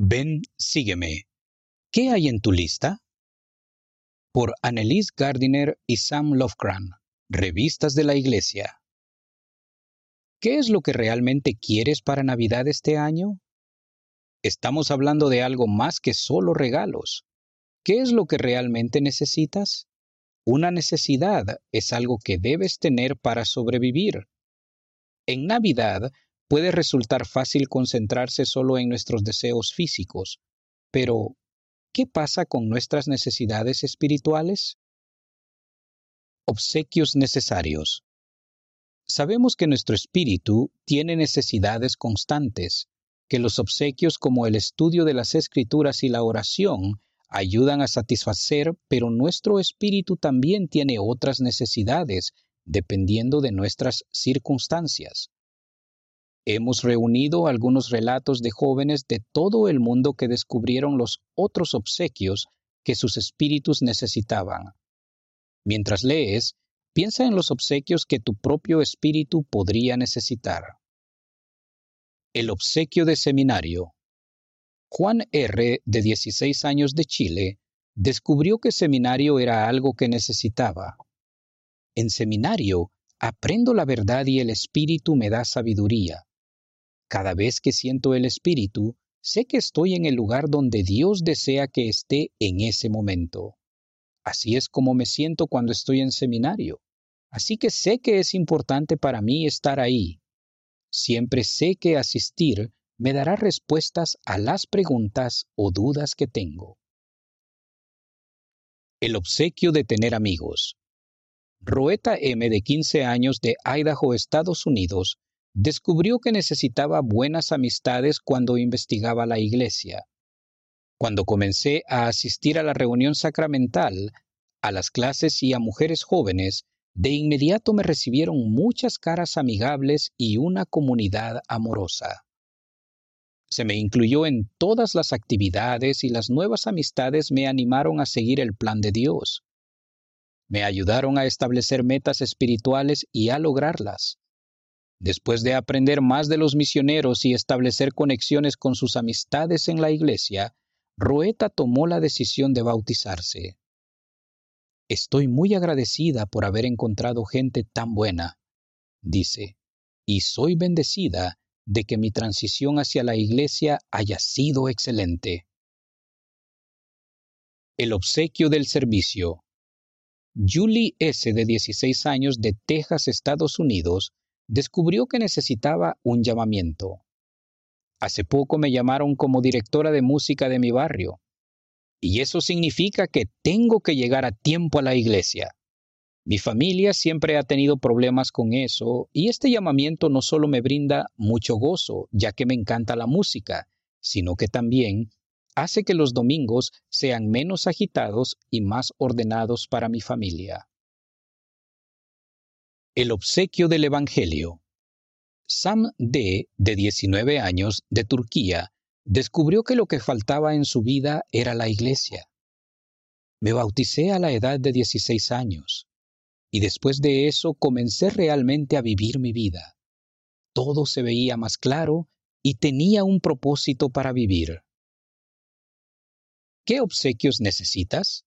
Ven, sígueme. ¿Qué hay en tu lista? Por Annelise Gardiner y Sam Lovecran, Revistas de la Iglesia. ¿Qué es lo que realmente quieres para Navidad este año? Estamos hablando de algo más que solo regalos. ¿Qué es lo que realmente necesitas? Una necesidad es algo que debes tener para sobrevivir. En Navidad puede resultar fácil concentrarse solo en nuestros deseos físicos, pero ¿qué pasa con nuestras necesidades espirituales? Obsequios necesarios. Sabemos que nuestro espíritu tiene necesidades constantes, que los obsequios como el estudio de las escrituras y la oración ayudan a satisfacer, pero nuestro espíritu también tiene otras necesidades dependiendo de nuestras circunstancias. Hemos reunido algunos relatos de jóvenes de todo el mundo que descubrieron los otros obsequios que sus espíritus necesitaban. Mientras lees, Piensa en los obsequios que tu propio espíritu podría necesitar. El obsequio de seminario. Juan R., de 16 años de Chile, descubrió que seminario era algo que necesitaba. En seminario aprendo la verdad y el espíritu me da sabiduría. Cada vez que siento el espíritu, sé que estoy en el lugar donde Dios desea que esté en ese momento. Así es como me siento cuando estoy en seminario. Así que sé que es importante para mí estar ahí. Siempre sé que asistir me dará respuestas a las preguntas o dudas que tengo. El obsequio de tener amigos. Roeta M, de 15 años de Idaho, Estados Unidos, descubrió que necesitaba buenas amistades cuando investigaba la iglesia. Cuando comencé a asistir a la reunión sacramental, a las clases y a mujeres jóvenes, de inmediato me recibieron muchas caras amigables y una comunidad amorosa. Se me incluyó en todas las actividades y las nuevas amistades me animaron a seguir el plan de Dios. Me ayudaron a establecer metas espirituales y a lograrlas. Después de aprender más de los misioneros y establecer conexiones con sus amistades en la iglesia, Roeta tomó la decisión de bautizarse. Estoy muy agradecida por haber encontrado gente tan buena, dice, y soy bendecida de que mi transición hacia la iglesia haya sido excelente. El obsequio del servicio. Julie S., de 16 años, de Texas, Estados Unidos, descubrió que necesitaba un llamamiento. Hace poco me llamaron como directora de música de mi barrio y eso significa que tengo que llegar a tiempo a la iglesia. Mi familia siempre ha tenido problemas con eso y este llamamiento no solo me brinda mucho gozo, ya que me encanta la música, sino que también hace que los domingos sean menos agitados y más ordenados para mi familia. El obsequio del Evangelio. Sam D., de 19 años, de Turquía, descubrió que lo que faltaba en su vida era la iglesia. Me bauticé a la edad de 16 años y después de eso comencé realmente a vivir mi vida. Todo se veía más claro y tenía un propósito para vivir. ¿Qué obsequios necesitas?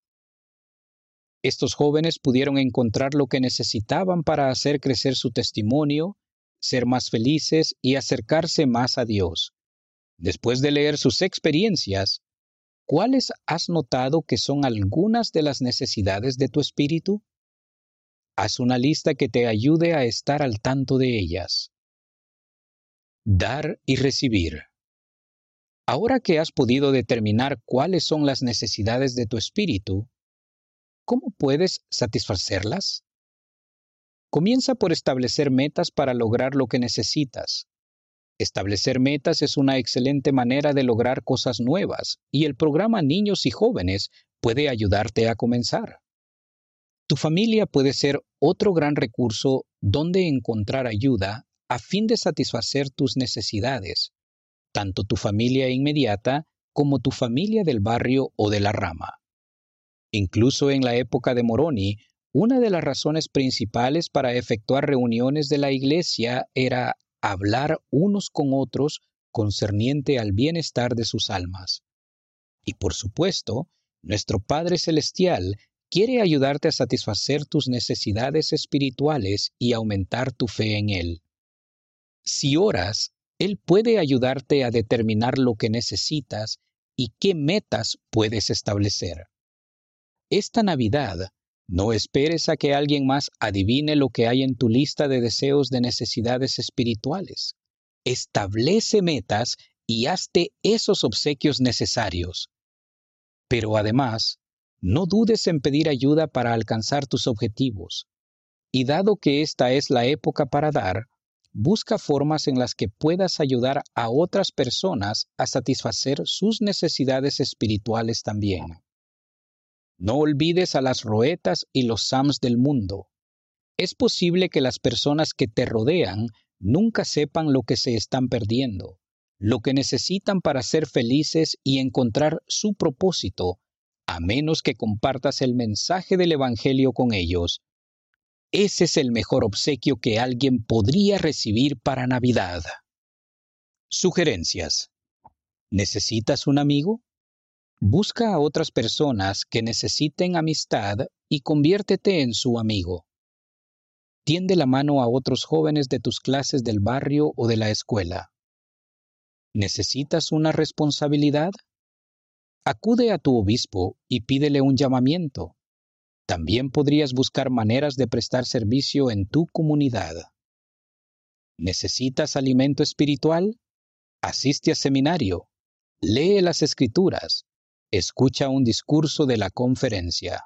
Estos jóvenes pudieron encontrar lo que necesitaban para hacer crecer su testimonio, ser más felices y acercarse más a Dios Después de leer sus experiencias, ¿cuáles has notado que son algunas de las necesidades de tu espíritu? Haz una lista que te ayude a estar al tanto de ellas. Dar y recibir. Ahora que has podido determinar cuáles son las necesidades de tu espíritu, ¿cómo puedes satisfacerlas? Comienza por establecer metas para lograr lo que necesitas. Establecer metas es una excelente manera de lograr cosas nuevas y el programa Niños y Jóvenes puede ayudarte a comenzar. Tu familia puede ser otro gran recurso donde encontrar ayuda a fin de satisfacer tus necesidades, tanto tu familia inmediata como tu familia del barrio o de la rama. Incluso en la época de Moroni, una de las razones principales para efectuar reuniones de la iglesia era hablar unos con otros concerniente al bienestar de sus almas. Y por supuesto, nuestro Padre Celestial quiere ayudarte a satisfacer tus necesidades espirituales y aumentar tu fe en Él. Si oras, Él puede ayudarte a determinar lo que necesitas y qué metas puedes establecer. Esta Navidad, no esperes a que alguien más adivine lo que hay en tu lista de deseos de necesidades espirituales. Establece metas y hazte esos obsequios necesarios. Pero además, no dudes en pedir ayuda para alcanzar tus objetivos. Y dado que esta es la época para dar, busca formas en las que puedas ayudar a otras personas a satisfacer sus necesidades espirituales también. No olvides a las roetas y los sams del mundo. Es posible que las personas que te rodean nunca sepan lo que se están perdiendo, lo que necesitan para ser felices y encontrar su propósito, a menos que compartas el mensaje del Evangelio con ellos. Ese es el mejor obsequio que alguien podría recibir para Navidad. Sugerencias. ¿Necesitas un amigo? Busca a otras personas que necesiten amistad y conviértete en su amigo. Tiende la mano a otros jóvenes de tus clases del barrio o de la escuela. ¿Necesitas una responsabilidad? Acude a tu obispo y pídele un llamamiento. También podrías buscar maneras de prestar servicio en tu comunidad. ¿Necesitas alimento espiritual? Asiste a seminario. Lee las escrituras Escucha un discurso de la conferencia.